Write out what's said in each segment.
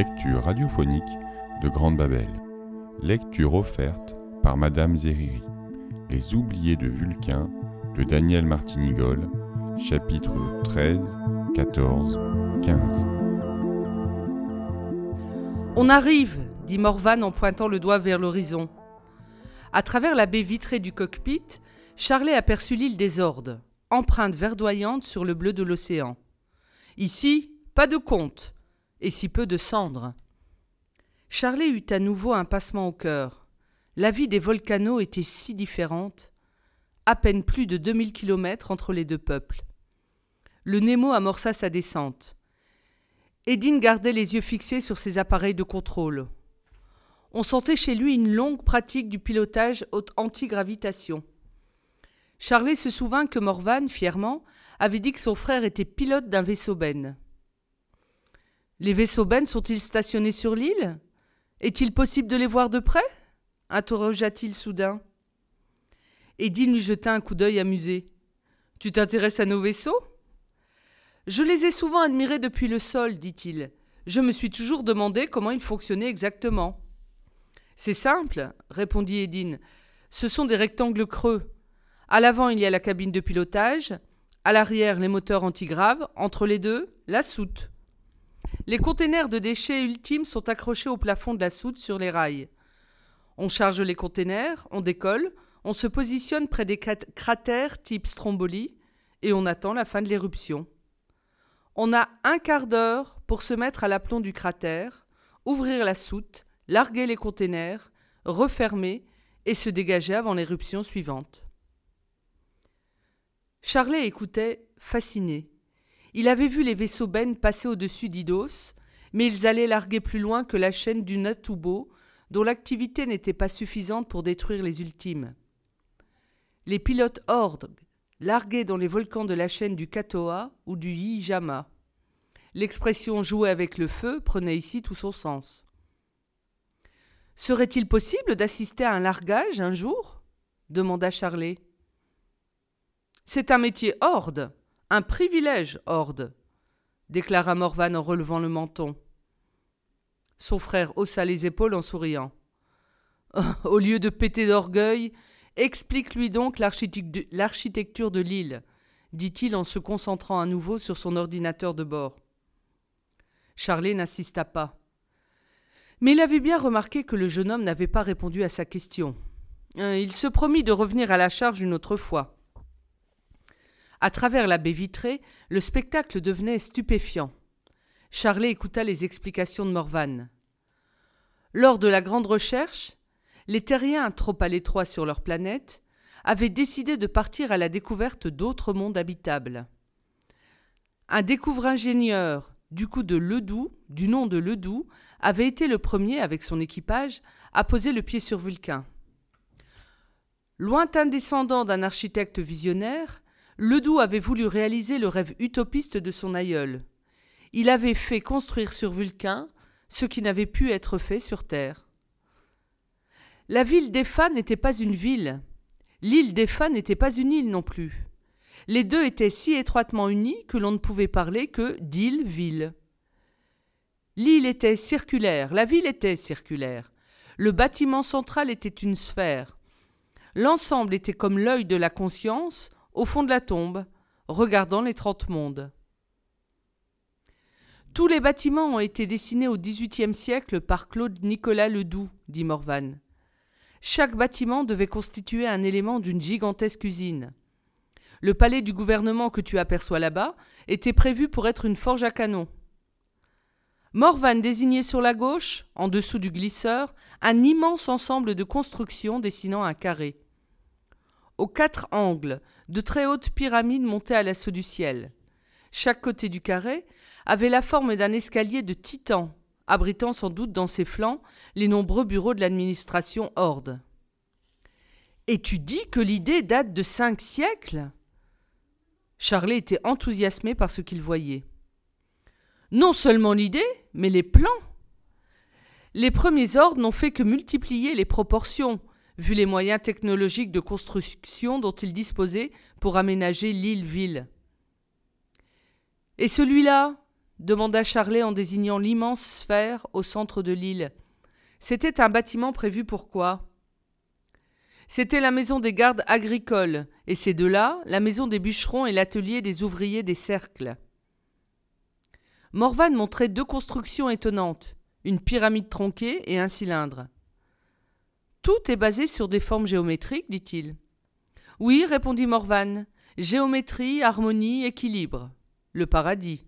Lecture radiophonique de Grande Babel. Lecture offerte par Madame Zeriri. Les oubliés de Vulcain de Daniel Martinigol, chapitres 13, 14, 15. On arrive, dit Morvan en pointant le doigt vers l'horizon. À travers la baie vitrée du cockpit, Charlet aperçut l'île des Ordes, empreinte verdoyante sur le bleu de l'océan. Ici, pas de compte, et si peu de cendres. Charlet eut à nouveau un passement au cœur. La vie des volcanos était si différente. À peine plus de 2000 kilomètres entre les deux peuples. Le Nemo amorça sa descente. Edine gardait les yeux fixés sur ses appareils de contrôle. On sentait chez lui une longue pratique du pilotage anti-gravitation. Charlet se souvint que Morvan, fièrement, avait dit que son frère était pilote d'un vaisseau benne. Les vaisseaux bennes sont-ils stationnés sur l'île? Est-il possible de les voir de près? interrogea-t-il soudain. Edine lui jeta un coup d'œil amusé. Tu t'intéresses à nos vaisseaux? Je les ai souvent admirés depuis le sol, dit-il. Je me suis toujours demandé comment ils fonctionnaient exactement. C'est simple, répondit Edine. Ce sont des rectangles creux. À l'avant, il y a la cabine de pilotage, à l'arrière, les moteurs antigraves, entre les deux, la soute. Les containers de déchets ultimes sont accrochés au plafond de la soute sur les rails. On charge les containers, on décolle, on se positionne près des cratères type Stromboli et on attend la fin de l'éruption. On a un quart d'heure pour se mettre à l'aplomb du cratère, ouvrir la soute, larguer les containers, refermer et se dégager avant l'éruption suivante. Charlet écoutait, fasciné. Il avait vu les vaisseaux Ben passer au-dessus d'Idos, mais ils allaient larguer plus loin que la chaîne du Natubo, dont l'activité n'était pas suffisante pour détruire les ultimes. Les pilotes Horde larguaient dans les volcans de la chaîne du Katoa ou du Yijama. L'expression jouer avec le feu prenait ici tout son sens. Serait-il possible d'assister à un largage un jour? demanda Charlet. C'est un métier horde, un privilège, Horde, déclara Morvan en relevant le menton. Son frère haussa les épaules en souriant. au lieu de péter d'orgueil, explique-lui donc l'architecture de l'île, dit-il en se concentrant à nouveau sur son ordinateur de bord. Charlet n'insista pas. Mais il avait bien remarqué que le jeune homme n'avait pas répondu à sa question. Euh, il se promit de revenir à la charge une autre fois. À travers la baie vitrée, le spectacle devenait stupéfiant. Charlet écouta les explications de Morvan. Lors de la grande recherche, les terriens, trop à l'étroit sur leur planète, avaient décidé de partir à la découverte d'autres mondes habitables. Un découvre-ingénieur du coup de Ledoux, du nom de Ledoux, avait été le premier, avec son équipage, à poser le pied sur Vulcain. Lointain descendant d'un architecte visionnaire, Ledoux avait voulu réaliser le rêve utopiste de son aïeul. Il avait fait construire sur Vulcain ce qui n'avait pu être fait sur Terre. La ville d'Epha n'était pas une ville. L'île d'Epha n'était pas une île non plus. Les deux étaient si étroitement unis que l'on ne pouvait parler que d'île-ville. L'île était circulaire, la ville était circulaire. Le bâtiment central était une sphère. L'ensemble était comme l'œil de la conscience au fond de la tombe, regardant les trente mondes. Tous les bâtiments ont été dessinés au XVIIIe siècle par Claude Nicolas Ledoux, dit Morvan. Chaque bâtiment devait constituer un élément d'une gigantesque usine. Le palais du gouvernement que tu aperçois là-bas était prévu pour être une forge à canon. Morvan désignait sur la gauche, en dessous du glisseur, un immense ensemble de constructions dessinant un carré aux quatre angles, de très hautes pyramides montaient à l'assaut du ciel. Chaque côté du carré avait la forme d'un escalier de titan, abritant sans doute dans ses flancs les nombreux bureaux de l'administration Horde. Et tu dis que l'idée date de cinq siècles? Charlet était enthousiasmé par ce qu'il voyait. Non seulement l'idée, mais les plans. Les premiers ordres n'ont fait que multiplier les proportions, vu les moyens technologiques de construction dont il disposait pour aménager l'île-ville. Et celui-là? demanda Charlet en désignant l'immense sphère au centre de l'île. C'était un bâtiment prévu pour quoi? C'était la maison des gardes agricoles, et c'est de là la maison des bûcherons et l'atelier des ouvriers des cercles. Morvan montrait deux constructions étonnantes, une pyramide tronquée et un cylindre. Tout est basé sur des formes géométriques, dit-il. Oui, répondit Morvan. Géométrie, harmonie, équilibre. Le paradis.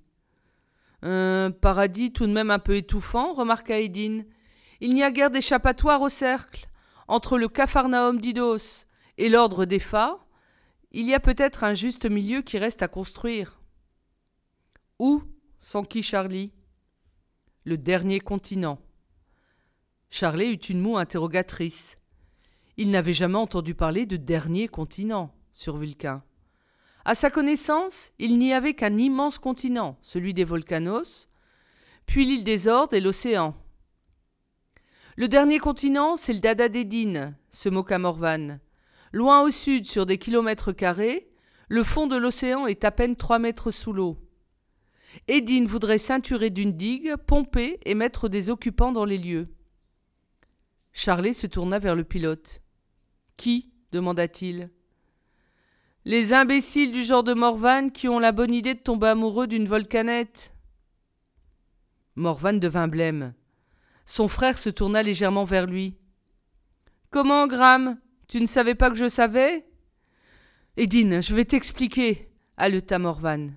Un paradis tout de même un peu étouffant, remarqua Edine. Il n'y a guère d'échappatoire au cercle. Entre le Capharnaüm d'Idos et l'ordre des Phas, il y a peut-être un juste milieu qui reste à construire. Où s'enquit Charlie? Le dernier continent. Charlie eut une moue interrogatrice. Il n'avait jamais entendu parler de dernier continent sur Vulcain. À sa connaissance, il n'y avait qu'un immense continent, celui des volcanos, puis l'île des Ordes et l'océan. Le dernier continent, c'est le Dada d'Edine, se moqua Morvan. Loin au sud, sur des kilomètres carrés, le fond de l'océan est à peine trois mètres sous l'eau. Edine voudrait ceinturer d'une digue, pomper et mettre des occupants dans les lieux. Charlet se tourna vers le pilote. Qui? demanda-t-il. Les imbéciles du genre de Morvan qui ont la bonne idée de tomber amoureux d'une volcanette. Morvan devint blême. Son frère se tourna légèrement vers lui. Comment, Graham? Tu ne savais pas que je savais? Edine, je vais t'expliquer, haleta Morvan.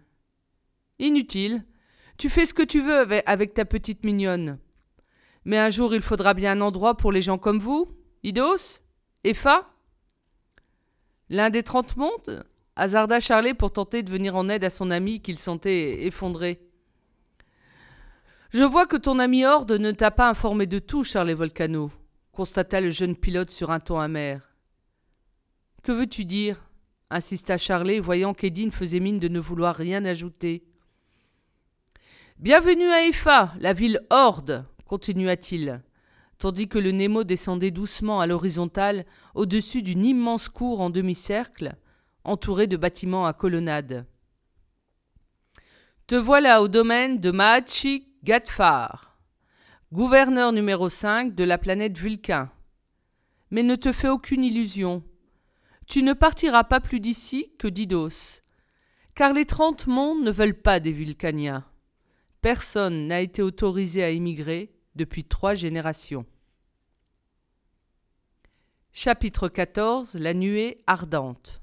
Inutile. Tu fais ce que tu veux avec ta petite mignonne. Mais un jour il faudra bien un endroit pour les gens comme vous, Idos Epha L'un des trente mondes hasarda Charlet pour tenter de venir en aide à son ami qu'il sentait effondré. Je vois que ton ami Horde ne t'a pas informé de tout, Charlet Volcano, constata le jeune pilote sur un ton amer. Que veux-tu dire? insista Charlet, voyant qu'Edine faisait mine de ne vouloir rien ajouter. Bienvenue à Epha, la ville Horde, continua-t-il, tandis que le Nemo descendait doucement à l'horizontale au-dessus d'une immense cour en demi-cercle, entourée de bâtiments à colonnades. Te voilà au domaine de Mahachi Gatfar, gouverneur numéro 5 de la planète Vulcain. Mais ne te fais aucune illusion. Tu ne partiras pas plus d'ici que d'Idos, car les trente mondes ne veulent pas des Vulcaniens. Personne n'a été autorisé à émigrer depuis trois générations. Chapitre 14 La nuée ardente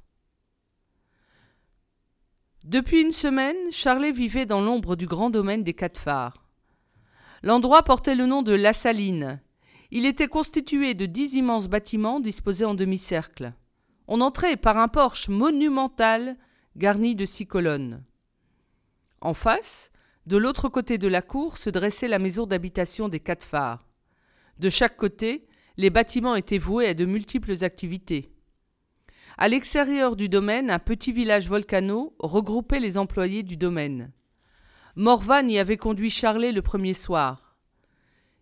Depuis une semaine, Charlet vivait dans l'ombre du grand domaine des quatre phares. L'endroit portait le nom de La Saline. Il était constitué de dix immenses bâtiments disposés en demi-cercle. On entrait par un porche monumental garni de six colonnes. En face, de l'autre côté de la cour se dressait la maison d'habitation des quatre phares. De chaque côté, les bâtiments étaient voués à de multiples activités. À l'extérieur du domaine, un petit village volcano regroupait les employés du domaine. Morvan y avait conduit Charlet le premier soir.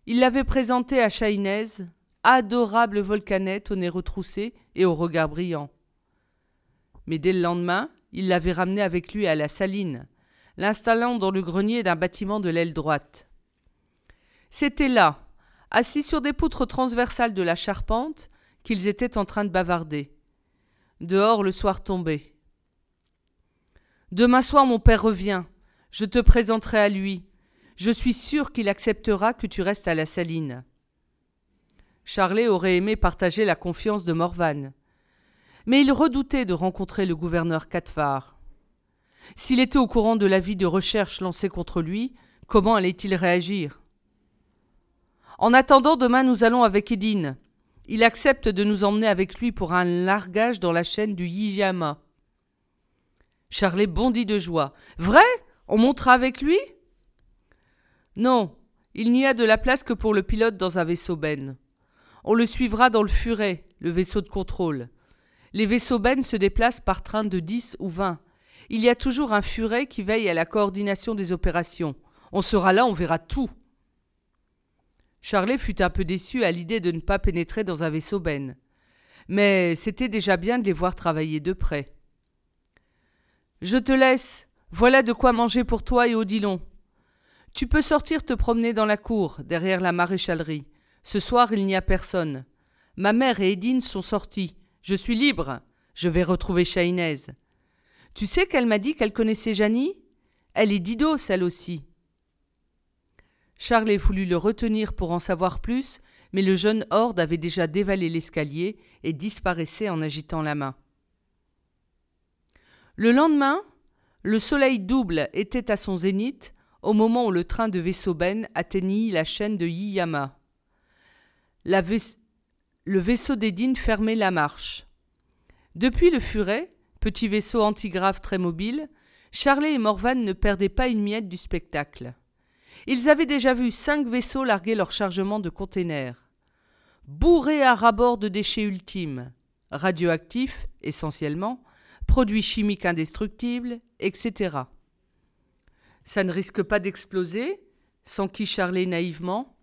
Il l'avait présenté à Chahinez, adorable volcanette au nez retroussé et au regard brillant. Mais dès le lendemain, il l'avait ramené avec lui à la saline, l'installant dans le grenier d'un bâtiment de l'aile droite. C'était là, assis sur des poutres transversales de la charpente, qu'ils étaient en train de bavarder. Dehors, le soir tombait. Demain soir, mon père revient. Je te présenterai à lui. Je suis sûr qu'il acceptera que tu restes à la saline. Charlet aurait aimé partager la confiance de Morvan. Mais il redoutait de rencontrer le gouverneur Catfar. S'il était au courant de l'avis de recherche lancé contre lui, comment allait-il réagir? En attendant, demain nous allons avec Edine. Il accepte de nous emmener avec lui pour un largage dans la chaîne du Yijama. Charlet bondit de joie. Vrai? On montera avec lui? Non, il n'y a de la place que pour le pilote dans un vaisseau Ben. On le suivra dans le furet, le vaisseau de contrôle. Les vaisseaux Ben se déplacent par train de dix ou vingt. Il y a toujours un furet qui veille à la coordination des opérations. On sera là, on verra tout. Charlet fut un peu déçu à l'idée de ne pas pénétrer dans un vaisseau Ben. Mais c'était déjà bien de les voir travailler de près. Je te laisse. Voilà de quoi manger pour toi et Odilon. Tu peux sortir te promener dans la cour, derrière la maréchalerie. Ce soir, il n'y a personne. Ma mère et Edine sont sorties. Je suis libre. Je vais retrouver Chahinez. Tu sais qu'elle m'a dit qu'elle connaissait Janie? Elle est Dido, celle aussi. Charles voulut le retenir pour en savoir plus, mais le jeune horde avait déjà dévalé l'escalier et disparaissait en agitant la main. Le lendemain, le soleil double était à son zénith au moment où le train de vaisseau Ben atteignit la chaîne de Yiyama. Le vaisseau d'Edine fermait la marche. Depuis le furet, petit vaisseau antigrave très mobile, Charlet et Morvan ne perdaient pas une miette du spectacle. Ils avaient déjà vu cinq vaisseaux larguer leur chargement de containers. Bourrés à rabord de déchets ultimes, radioactifs essentiellement, produits chimiques indestructibles, etc. Ça ne risque pas d'exploser s'enquit Charlet naïvement.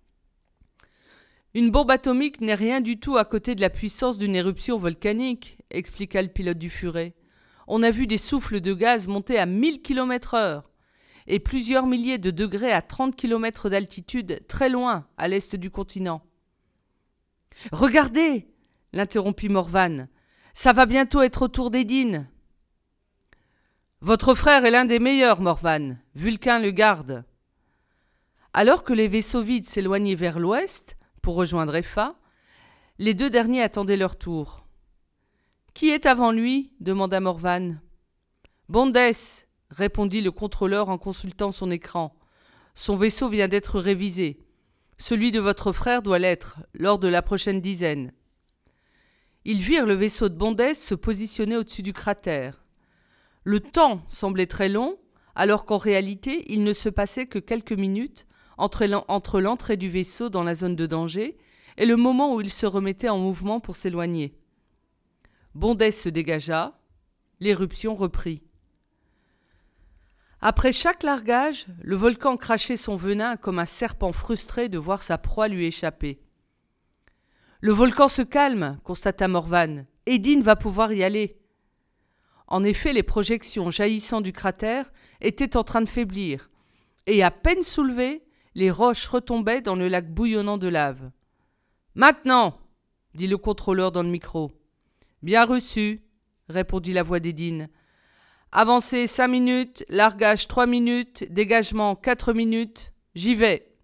Une bombe atomique n'est rien du tout à côté de la puissance d'une éruption volcanique, expliqua le pilote du furet. On a vu des souffles de gaz monter à mille kilomètres heure et plusieurs milliers de degrés à trente kilomètres d'altitude, très loin, à l'est du continent. Regardez l'interrompit Morvan. Ça va bientôt être au tour d'Edine. Votre frère est l'un des meilleurs, Morvan. Vulcain le garde. Alors que les vaisseaux vides s'éloignaient vers l'ouest pour rejoindre Effa, les deux derniers attendaient leur tour. Qui est avant lui? demanda Morvan. Bondès, répondit le contrôleur en consultant son écran. Son vaisseau vient d'être révisé. Celui de votre frère doit l'être, lors de la prochaine dizaine. Ils virent le vaisseau de Bondès se positionner au-dessus du cratère. Le temps semblait très long, alors qu'en réalité il ne se passait que quelques minutes entre l'entrée du vaisseau dans la zone de danger et le moment où il se remettait en mouvement pour s'éloigner. Bondès se dégagea, l'éruption reprit. Après chaque largage, le volcan crachait son venin comme un serpent frustré de voir sa proie lui échapper. Le volcan se calme, constata Morvan. Edine va pouvoir y aller. En effet, les projections jaillissant du cratère étaient en train de faiblir, et à peine soulevées, les roches retombaient dans le lac bouillonnant de lave. Maintenant dit le contrôleur dans le micro. Bien reçu, répondit la voix d'Edine. Avancée cinq minutes, largage trois minutes, dégagement quatre minutes, j'y vais.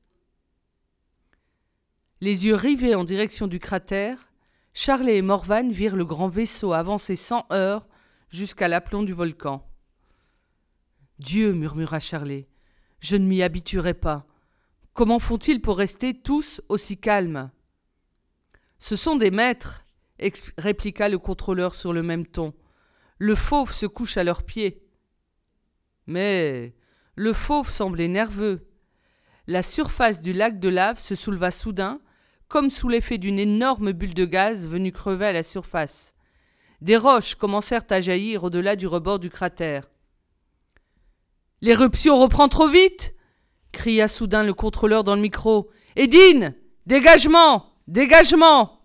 Les yeux rivés en direction du cratère, Charlet et Morvan virent le grand vaisseau avancer sans heurts jusqu'à l'aplomb du volcan. Dieu, murmura Charlet, je ne m'y habituerai pas. Comment font-ils pour rester tous aussi calmes? Ce sont des maîtres, répliqua le contrôleur sur le même ton le fauve se couche à leurs pieds. Mais le fauve semblait nerveux. La surface du lac de lave se souleva soudain, comme sous l'effet d'une énorme bulle de gaz venue crever à la surface. Des roches commencèrent à jaillir au-delà du rebord du cratère. L'éruption reprend trop vite cria soudain le contrôleur dans le micro. Edine Dégagement Dégagement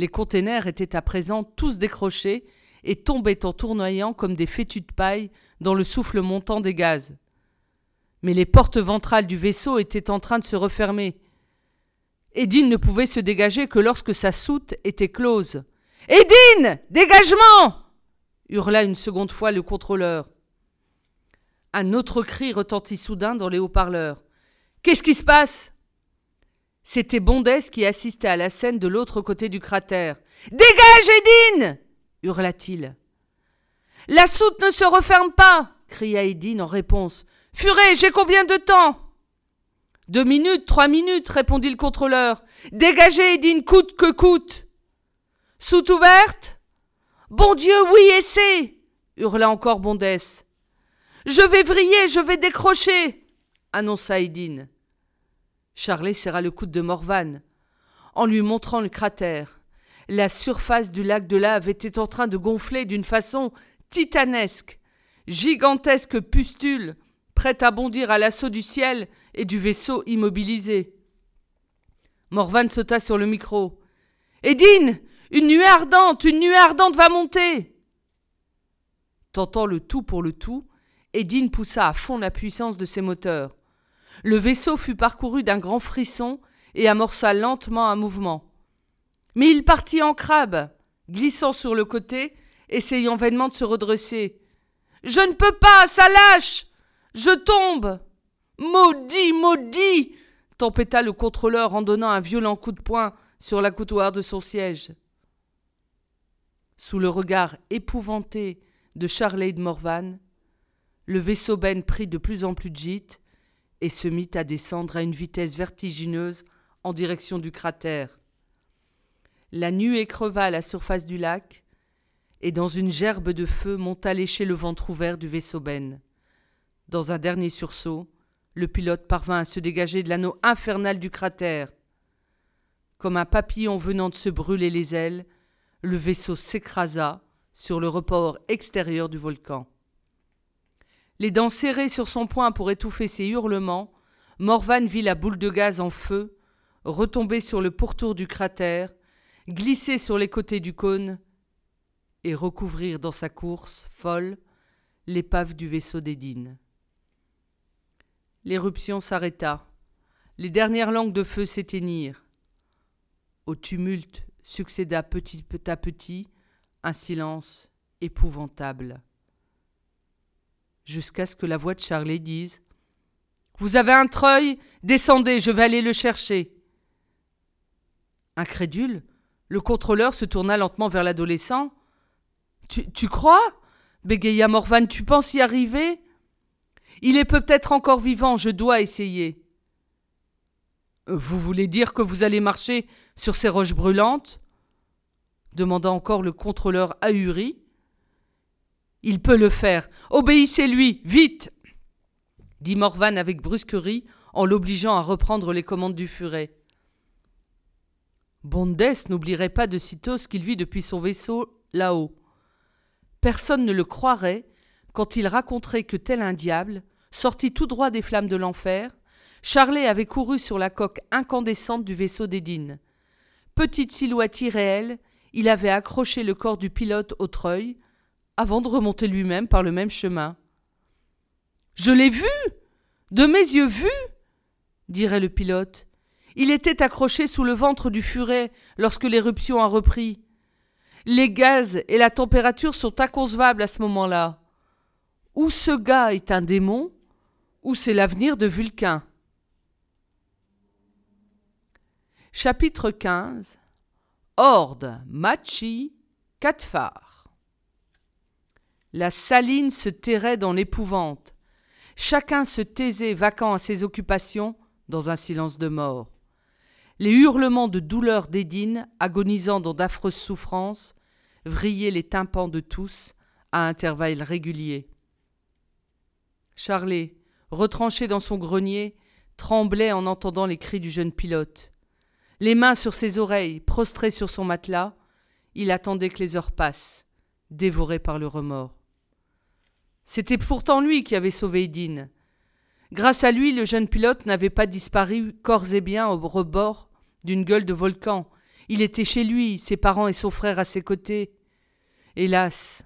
Les containers étaient à présent tous décrochés et tombaient en tournoyant comme des fétus de paille dans le souffle montant des gaz. Mais les portes ventrales du vaisseau étaient en train de se refermer. Edine ne pouvait se dégager que lorsque sa soute était close. Edine Dégagement hurla une seconde fois le contrôleur. Un autre cri retentit soudain dans les haut-parleurs. Qu'est-ce qui se passe? C'était Bondès qui assistait à la scène de l'autre côté du cratère. Dégage, Edine hurla-t-il. La soute ne se referme pas cria Edine en réponse. Furet, j'ai combien de temps? Deux minutes, trois minutes, répondit le contrôleur. Dégagez, Edine, coûte que coûte. Soute ouverte Bon Dieu, oui, essaie hurla encore Bondès. Je vais vriller, je vais décrocher annonça Edine. Charlet serra le coude de Morvan en lui montrant le cratère. La surface du lac de lave était en train de gonfler d'une façon titanesque. Gigantesque pustule, prête à bondir à l'assaut du ciel et du vaisseau immobilisé. Morvan sauta sur le micro. Edine Une nuée ardente Une nuée ardente va monter Tentant le tout pour le tout, Edine poussa à fond la puissance de ses moteurs. Le vaisseau fut parcouru d'un grand frisson et amorça lentement un mouvement. Mais il partit en crabe, glissant sur le côté, essayant vainement de se redresser. Je ne peux pas, ça lâche Je tombe Maudit, maudit tempêta le contrôleur en donnant un violent coup de poing sur la coutoir de son siège. Sous le regard épouvanté de Charley de Morvan, le vaisseau Ben prit de plus en plus de gîte et se mit à descendre à une vitesse vertigineuse en direction du cratère. La nuée creva la surface du lac, et dans une gerbe de feu monta lécher le ventre ouvert du vaisseau Ben. Dans un dernier sursaut, le pilote parvint à se dégager de l'anneau infernal du cratère. Comme un papillon venant de se brûler les ailes, le vaisseau s'écrasa sur le report extérieur du volcan. Les dents serrées sur son poing pour étouffer ses hurlements, Morvan vit la boule de gaz en feu retomber sur le pourtour du cratère, glisser sur les côtés du cône et recouvrir dans sa course folle l'épave du vaisseau d'Édine. L'éruption s'arrêta. Les dernières langues de feu s'éteignirent. Au tumulte succéda petit à petit un silence épouvantable. Jusqu'à ce que la voix de Charlet dise Vous avez un treuil Descendez, je vais aller le chercher. Incrédule, le contrôleur se tourna lentement vers l'adolescent. Tu, tu crois? Bégaya Morvan, tu penses y arriver? Il est peut-être encore vivant, je dois essayer. Vous voulez dire que vous allez marcher sur ces roches brûlantes? demanda encore le contrôleur ahuri. Il peut le faire. Obéissez-lui, vite dit Morvan avec brusquerie en l'obligeant à reprendre les commandes du furet. Bondes n'oublierait pas de sitôt ce qu'il vit depuis son vaisseau là-haut. Personne ne le croirait quand il raconterait que tel un diable, sorti tout droit des flammes de l'enfer, Charlet avait couru sur la coque incandescente du vaisseau d'Edine. Petite silhouette irréelle, il avait accroché le corps du pilote au treuil, avant de remonter lui-même par le même chemin. Je l'ai vu De mes yeux vus dirait le pilote. Il était accroché sous le ventre du furet lorsque l'éruption a repris. Les gaz et la température sont inconcevables à ce moment-là. Ou ce gars est un démon, ou c'est l'avenir de Vulcain? Chapitre 15 Horde, Machi, Catphare. La saline se tairait dans l'épouvante. Chacun se taisait, vacant à ses occupations, dans un silence de mort. Les hurlements de douleur d'Édine, agonisant dans d'affreuses souffrances, vrillaient les tympans de tous à intervalles réguliers. Charlet, retranché dans son grenier, tremblait en entendant les cris du jeune pilote. Les mains sur ses oreilles, prostré sur son matelas, il attendait que les heures passent, dévoré par le remords. C'était pourtant lui qui avait sauvé Edine. Grâce à lui, le jeune pilote n'avait pas disparu corps et bien au rebord d'une gueule de volcan. Il était chez lui, ses parents et son frère à ses côtés. Hélas.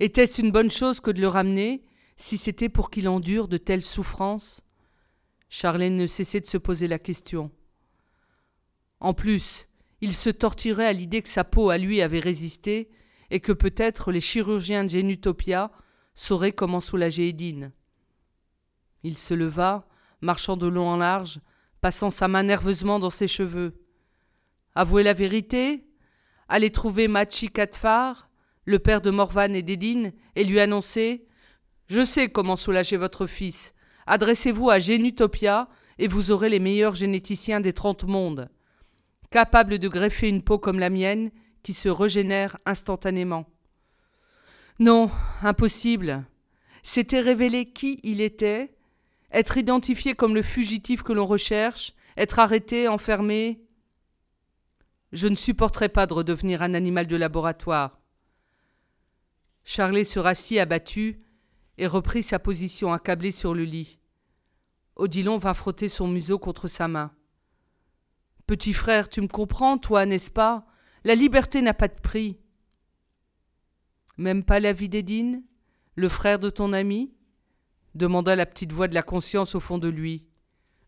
Était-ce une bonne chose que de le ramener, si c'était pour qu'il endure de telles souffrances? Charlène ne cessait de se poser la question. En plus, il se torturait à l'idée que sa peau à lui avait résisté et que peut-être les chirurgiens de Génutopia sauraient comment soulager Edine. Il se leva, marchant de long en large, passant sa main nerveusement dans ses cheveux. Avouez la vérité Allez trouver Machi Katfar, le père de Morvan et d'Edine, et lui annoncer Je sais comment soulager votre fils. Adressez-vous à Génutopia et vous aurez les meilleurs généticiens des trente mondes, capables de greffer une peau comme la mienne qui se régénère instantanément. Non, impossible. C'était révéler qui il était être identifié comme le fugitif que l'on recherche, être arrêté, enfermé. Je ne supporterai pas de redevenir un animal de laboratoire. Charlet se rassit abattu et reprit sa position accablée sur le lit. Odilon vint frotter son museau contre sa main. Petit frère, tu me comprends, toi, n'est-ce pas? La liberté n'a pas de prix. Même pas la vie d'Edine, le frère de ton ami? demanda la petite voix de la conscience au fond de lui.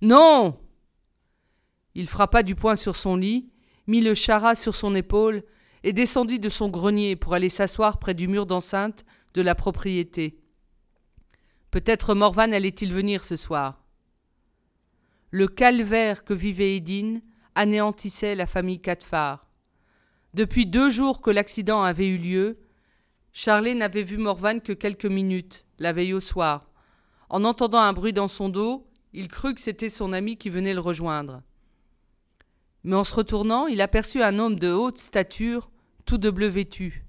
Non Il frappa du poing sur son lit, mit le chara sur son épaule et descendit de son grenier pour aller s'asseoir près du mur d'enceinte de la propriété. Peut-être Morvan allait-il venir ce soir. Le calvaire que vivait Edine anéantissait la famille. Depuis deux jours que l'accident avait eu lieu, Charlet n'avait vu Morvan que quelques minutes, la veille au soir. En entendant un bruit dans son dos, il crut que c'était son ami qui venait le rejoindre. Mais en se retournant, il aperçut un homme de haute stature, tout de bleu vêtu.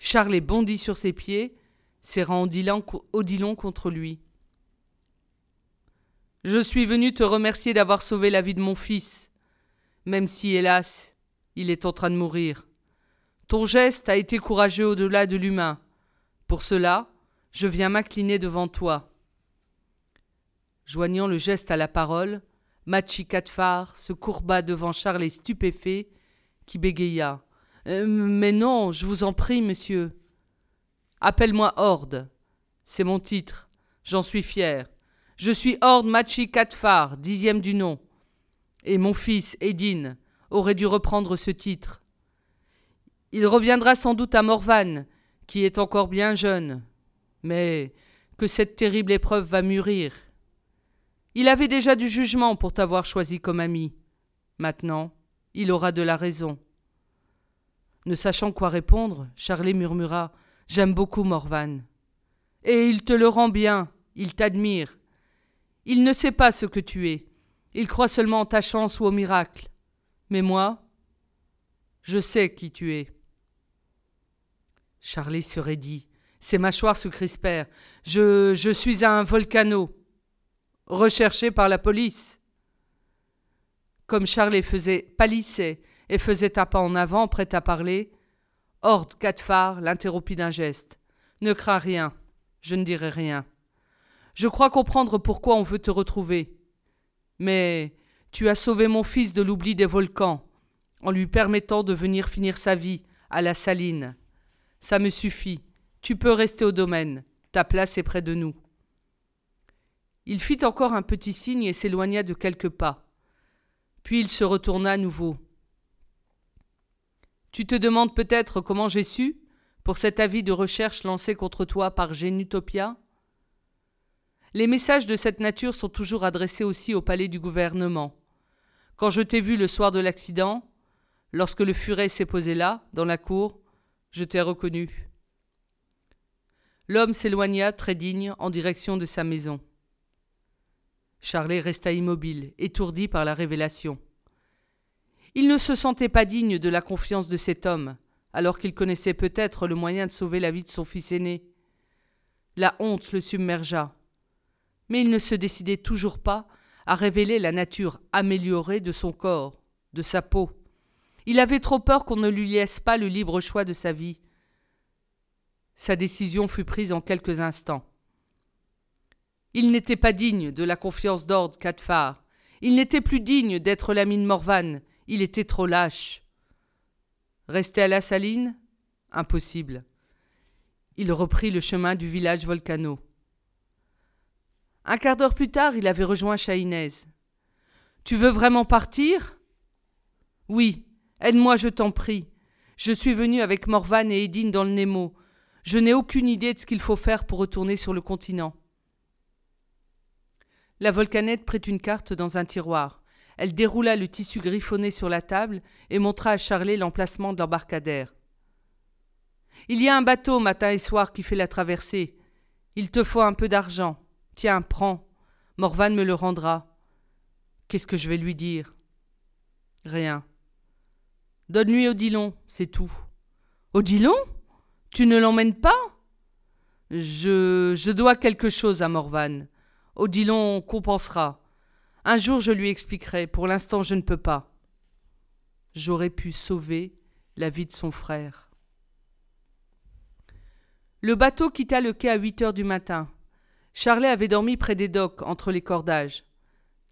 Charlet bondit sur ses pieds, serrant Odilon contre lui. Je suis venu te remercier d'avoir sauvé la vie de mon fils, même si, hélas, il est en train de mourir. Ton geste a été courageux au-delà de l'humain. Pour cela, je viens m'incliner devant toi. Joignant le geste à la parole, Machi Katfar se courba devant Charles stupéfait, qui bégaya. Euh, mais non, je vous en prie, monsieur. Appelle-moi Horde. C'est mon titre. J'en suis fier. Je suis Horde Machi Katfar, dixième du nom. Et mon fils, Edine, aurait dû reprendre ce titre. Il reviendra sans doute à Morvan, qui est encore bien jeune, mais que cette terrible épreuve va mûrir. Il avait déjà du jugement pour t'avoir choisi comme ami. Maintenant, il aura de la raison. Ne sachant quoi répondre, Charlet murmura J'aime beaucoup Morvan. Et il te le rend bien, il t'admire. Il ne sait pas ce que tu es. Il croit seulement en ta chance ou au miracle. Mais moi, je sais qui tu es. Charlie se raidit. Ses mâchoires se crispèrent. Je, je suis un volcano, recherché par la police. Comme Charlie faisait pâlissait et faisait un pas en avant, prêt à parler, Horde Catfar l'interrompit d'un geste. Ne crains rien, je ne dirai rien. Je crois comprendre pourquoi on veut te retrouver. Mais tu as sauvé mon fils de l'oubli des volcans, en lui permettant de venir finir sa vie à la saline. Ça me suffit. Tu peux rester au domaine. Ta place est près de nous. Il fit encore un petit signe et s'éloigna de quelques pas. Puis il se retourna à nouveau. Tu te demandes peut-être comment j'ai su, pour cet avis de recherche lancé contre toi par Génutopia? Les messages de cette nature sont toujours adressés aussi au palais du gouvernement. Quand je t'ai vu le soir de l'accident, lorsque le furet s'est posé là, dans la cour, je t'ai reconnu. L'homme s'éloigna très digne en direction de sa maison. Charlet resta immobile, étourdi par la révélation. Il ne se sentait pas digne de la confiance de cet homme, alors qu'il connaissait peut-être le moyen de sauver la vie de son fils aîné. La honte le submergea. Mais il ne se décidait toujours pas à révéler la nature améliorée de son corps, de sa peau. Il avait trop peur qu'on ne lui laisse pas le libre choix de sa vie. Sa décision fut prise en quelques instants. Il n'était pas digne de la confiance d'Ord Catfar. Il n'était plus digne d'être l'ami de Morvan. Il était trop lâche. Rester à la saline? Impossible. Il reprit le chemin du village volcano. Un quart d'heure plus tard, il avait rejoint Chahinez. Tu veux vraiment partir? Oui, Aide-moi, je t'en prie. Je suis venu avec Morvan et Edine dans le Nemo. Je n'ai aucune idée de ce qu'il faut faire pour retourner sur le continent. La volcanette prit une carte dans un tiroir. Elle déroula le tissu griffonné sur la table et montra à Charlet l'emplacement de l'embarcadère. Il y a un bateau matin et soir qui fait la traversée. Il te faut un peu d'argent. Tiens, prends. Morvan me le rendra. Qu'est-ce que je vais lui dire? Rien. Donne-lui Odilon, c'est tout. Odilon? Tu ne l'emmènes pas? Je. je dois quelque chose à Morvan. Odilon compensera. Un jour je lui expliquerai, pour l'instant je ne peux pas. J'aurais pu sauver la vie de son frère. Le bateau quitta le quai à huit heures du matin. Charlet avait dormi près des docks, entre les cordages.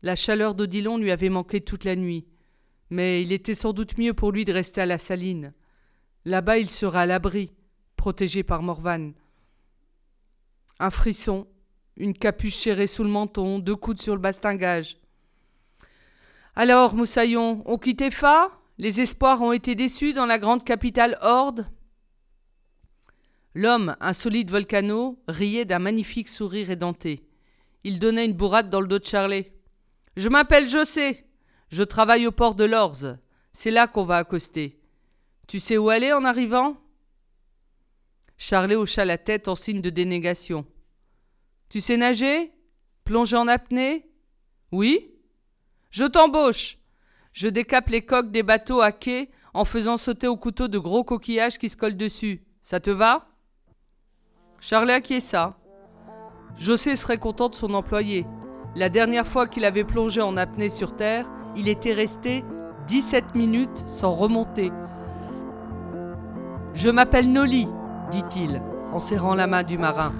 La chaleur d'Odilon lui avait manqué toute la nuit. Mais il était sans doute mieux pour lui de rester à la saline. Là-bas, il sera à l'abri, protégé par Morvan. Un frisson une capuche serrée sous le menton, deux coudes sur le bastingage. Alors, Moussaillon, on quitte Fa Les espoirs ont été déçus dans la grande capitale horde? L'homme, un solide volcano, riait d'un magnifique sourire édenté. Il donnait une bourrade dans le dos de Charlet. Je m'appelle José. Je travaille au port de Lorz. C'est là qu'on va accoster. Tu sais où aller en arrivant? Charlet hocha la tête en signe de dénégation. Tu sais nager? Plonger en apnée? Oui? Je t'embauche Je décape les coques des bateaux à quai en faisant sauter au couteau de gros coquillages qui se collent dessus. Ça te va? Charlet acquiesça. José serait content de son employé. La dernière fois qu'il avait plongé en apnée sur Terre, il était resté 17 minutes sans remonter. Je m'appelle Noli, dit-il, en serrant la main du marin.